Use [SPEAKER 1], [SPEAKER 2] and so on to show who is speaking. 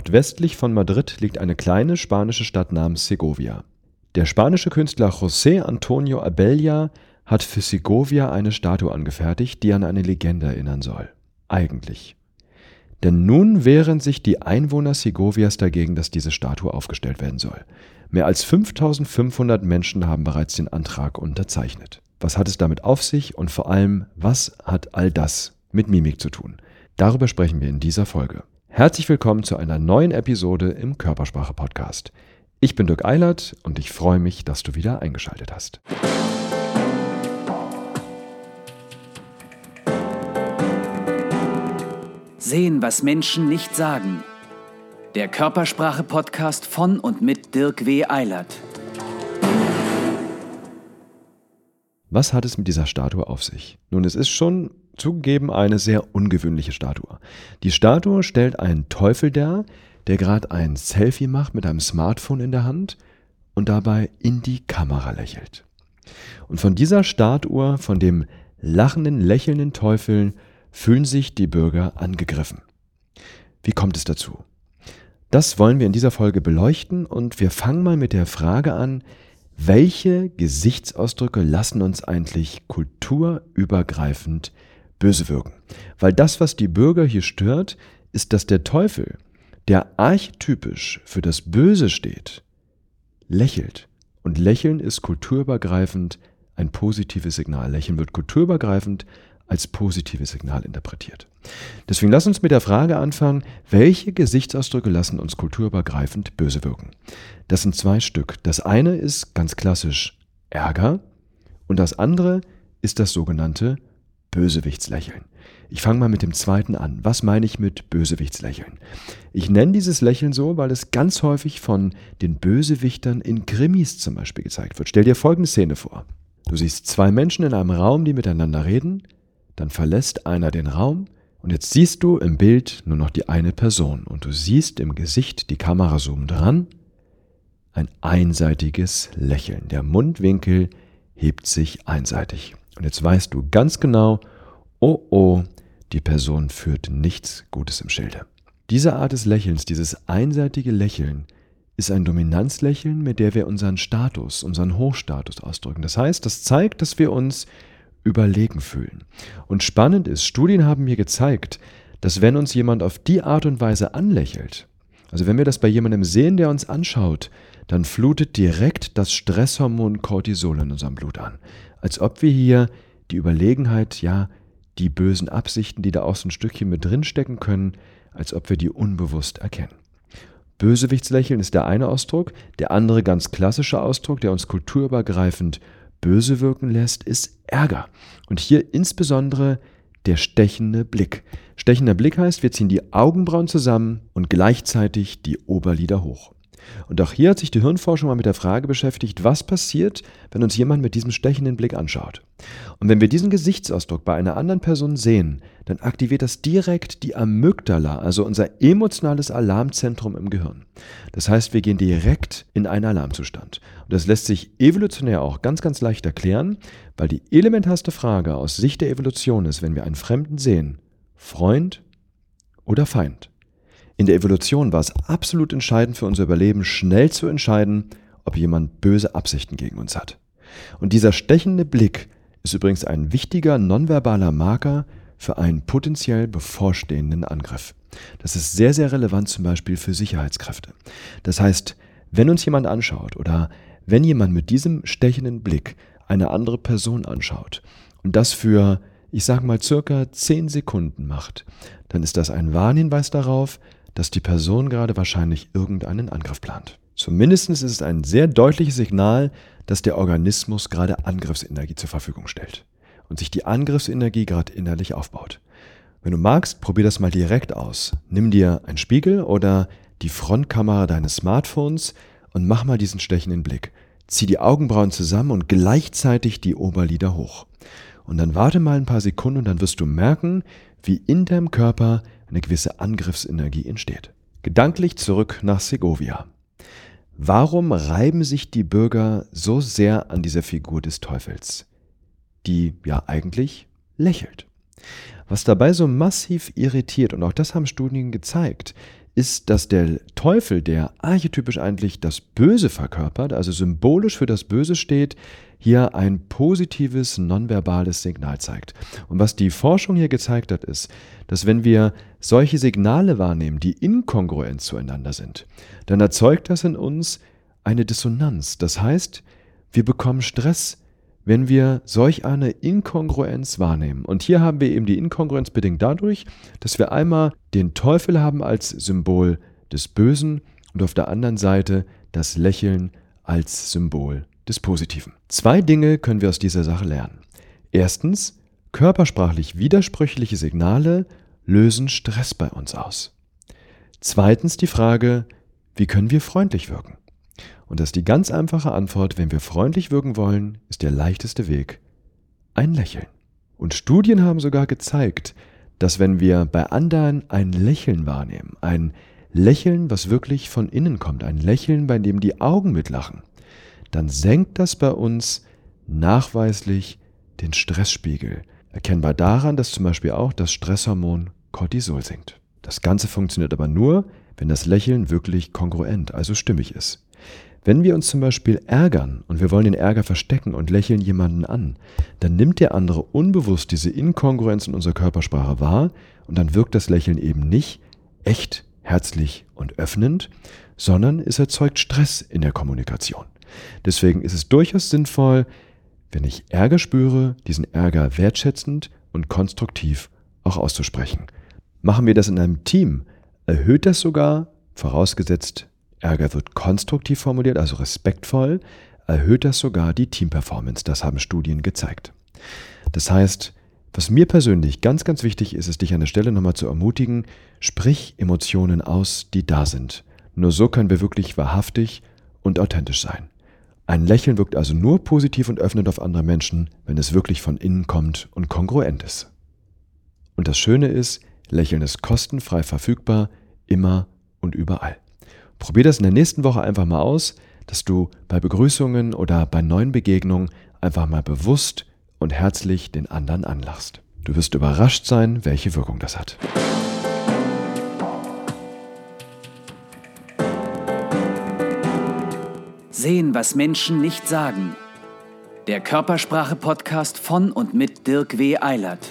[SPEAKER 1] Nordwestlich von Madrid liegt eine kleine spanische Stadt namens Segovia. Der spanische Künstler José Antonio Abella hat für Segovia eine Statue angefertigt, die an eine Legende erinnern soll. Eigentlich. Denn nun wehren sich die Einwohner Segovias dagegen, dass diese Statue aufgestellt werden soll. Mehr als 5500 Menschen haben bereits den Antrag unterzeichnet. Was hat es damit auf sich und vor allem, was hat all das mit Mimik zu tun? Darüber sprechen wir in dieser Folge. Herzlich willkommen zu einer neuen Episode im Körpersprache Podcast. Ich bin Dirk Eilert und ich freue mich, dass du wieder eingeschaltet hast.
[SPEAKER 2] Sehen, was Menschen nicht sagen. Der Körpersprache Podcast von und mit Dirk W. Eilert.
[SPEAKER 1] Was hat es mit dieser Statue auf sich? Nun, es ist schon zugegeben eine sehr ungewöhnliche Statue. Die Statue stellt einen Teufel dar, der gerade ein Selfie macht mit einem Smartphone in der Hand und dabei in die Kamera lächelt. Und von dieser Statue, von dem lachenden, lächelnden Teufel, fühlen sich die Bürger angegriffen. Wie kommt es dazu? Das wollen wir in dieser Folge beleuchten und wir fangen mal mit der Frage an, welche Gesichtsausdrücke lassen uns eigentlich kulturübergreifend böse wirken? Weil das, was die Bürger hier stört, ist, dass der Teufel, der archetypisch für das Böse steht, lächelt. Und Lächeln ist kulturübergreifend ein positives Signal. Lächeln wird kulturübergreifend als positives Signal interpretiert. Deswegen lass uns mit der Frage anfangen, welche Gesichtsausdrücke lassen uns kulturübergreifend böse wirken? Das sind zwei Stück. Das eine ist ganz klassisch Ärger und das andere ist das sogenannte Bösewichtslächeln. Ich fange mal mit dem zweiten an. Was meine ich mit Bösewichtslächeln? Ich nenne dieses Lächeln so, weil es ganz häufig von den Bösewichtern in Krimis zum Beispiel gezeigt wird. Stell dir folgende Szene vor. Du siehst zwei Menschen in einem Raum, die miteinander reden dann verlässt einer den Raum und jetzt siehst du im Bild nur noch die eine Person und du siehst im Gesicht, die Kamera zoomt dran, ein einseitiges Lächeln. Der Mundwinkel hebt sich einseitig. Und jetzt weißt du ganz genau, oh oh, die Person führt nichts Gutes im Schilde. Diese Art des Lächelns, dieses einseitige Lächeln, ist ein Dominanzlächeln, mit der wir unseren Status, unseren Hochstatus ausdrücken. Das heißt, das zeigt, dass wir uns überlegen fühlen. Und spannend ist, Studien haben mir gezeigt, dass wenn uns jemand auf die Art und Weise anlächelt, also wenn wir das bei jemandem sehen, der uns anschaut, dann flutet direkt das Stresshormon Cortisol in unserem Blut an. Als ob wir hier die Überlegenheit, ja, die bösen Absichten, die da auch so ein Stückchen mit drinstecken können, als ob wir die unbewusst erkennen. Bösewichtslächeln ist der eine Ausdruck, der andere ganz klassische Ausdruck, der uns kulturübergreifend böse wirken lässt, ist Ärger. Und hier insbesondere der stechende Blick. Stechender Blick heißt, wir ziehen die Augenbrauen zusammen und gleichzeitig die Oberlider hoch. Und auch hier hat sich die Hirnforschung mal mit der Frage beschäftigt, was passiert, wenn uns jemand mit diesem stechenden Blick anschaut. Und wenn wir diesen Gesichtsausdruck bei einer anderen Person sehen, dann aktiviert das direkt die Amygdala, also unser emotionales Alarmzentrum im Gehirn. Das heißt, wir gehen direkt in einen Alarmzustand. Und das lässt sich evolutionär auch ganz, ganz leicht erklären, weil die elementarste Frage aus Sicht der Evolution ist, wenn wir einen Fremden sehen, Freund oder Feind. In der Evolution war es absolut entscheidend für unser Überleben, schnell zu entscheiden, ob jemand böse Absichten gegen uns hat. Und dieser stechende Blick ist übrigens ein wichtiger nonverbaler Marker für einen potenziell bevorstehenden Angriff. Das ist sehr, sehr relevant zum Beispiel für Sicherheitskräfte. Das heißt, wenn uns jemand anschaut oder wenn jemand mit diesem stechenden Blick eine andere Person anschaut und das für, ich sage mal, circa 10 Sekunden macht, dann ist das ein Warnhinweis darauf, dass die Person gerade wahrscheinlich irgendeinen Angriff plant. Zumindest ist es ein sehr deutliches Signal, dass der Organismus gerade Angriffsenergie zur Verfügung stellt und sich die Angriffsenergie gerade innerlich aufbaut. Wenn du magst, probier das mal direkt aus. Nimm dir einen Spiegel oder die Frontkamera deines Smartphones und mach mal diesen stechenden Blick. Zieh die Augenbrauen zusammen und gleichzeitig die Oberlider hoch. Und dann warte mal ein paar Sekunden und dann wirst du merken, wie in deinem Körper eine gewisse Angriffsenergie entsteht. Gedanklich zurück nach Segovia. Warum reiben sich die Bürger so sehr an dieser Figur des Teufels, die ja eigentlich lächelt? Was dabei so massiv irritiert, und auch das haben Studien gezeigt, ist, dass der Teufel, der archetypisch eigentlich das Böse verkörpert, also symbolisch für das Böse steht, hier ein positives nonverbales Signal zeigt. Und was die Forschung hier gezeigt hat, ist, dass wenn wir solche Signale wahrnehmen, die inkongruent zueinander sind, dann erzeugt das in uns eine Dissonanz. Das heißt, wir bekommen Stress, wenn wir solch eine Inkongruenz wahrnehmen. Und hier haben wir eben die Inkongruenz bedingt dadurch, dass wir einmal den Teufel haben als Symbol des Bösen und auf der anderen Seite das Lächeln als Symbol des Positiven. Zwei Dinge können wir aus dieser Sache lernen. Erstens, körpersprachlich widersprüchliche Signale lösen Stress bei uns aus. Zweitens die Frage, wie können wir freundlich wirken? Und das ist die ganz einfache Antwort, wenn wir freundlich wirken wollen, ist der leichteste Weg ein Lächeln. Und Studien haben sogar gezeigt, dass wenn wir bei anderen ein Lächeln wahrnehmen, ein Lächeln, was wirklich von innen kommt, ein Lächeln, bei dem die Augen mitlachen, dann senkt das bei uns nachweislich den Stressspiegel. Erkennbar daran, dass zum Beispiel auch das Stresshormon Cortisol sinkt. Das Ganze funktioniert aber nur, wenn das Lächeln wirklich kongruent, also stimmig ist. Wenn wir uns zum Beispiel ärgern und wir wollen den Ärger verstecken und lächeln jemanden an, dann nimmt der andere unbewusst diese Inkongruenz in unserer Körpersprache wahr und dann wirkt das Lächeln eben nicht echt, herzlich und öffnend, sondern es erzeugt Stress in der Kommunikation. Deswegen ist es durchaus sinnvoll, wenn ich Ärger spüre, diesen Ärger wertschätzend und konstruktiv auch auszusprechen. Machen wir das in einem Team, erhöht das sogar, vorausgesetzt Ärger wird konstruktiv formuliert, also respektvoll, erhöht das sogar die Teamperformance. Das haben Studien gezeigt. Das heißt, was mir persönlich ganz, ganz wichtig ist, ist dich an der Stelle nochmal zu ermutigen, sprich Emotionen aus, die da sind. Nur so können wir wirklich wahrhaftig und authentisch sein. Ein Lächeln wirkt also nur positiv und öffnend auf andere Menschen, wenn es wirklich von innen kommt und kongruent ist. Und das Schöne ist, Lächeln ist kostenfrei verfügbar, immer und überall. Probier das in der nächsten Woche einfach mal aus, dass du bei Begrüßungen oder bei neuen Begegnungen einfach mal bewusst und herzlich den anderen anlachst. Du wirst überrascht sein, welche Wirkung das hat.
[SPEAKER 2] Sehen, was Menschen nicht sagen. Der Körpersprache-Podcast von und mit Dirk W. Eilert.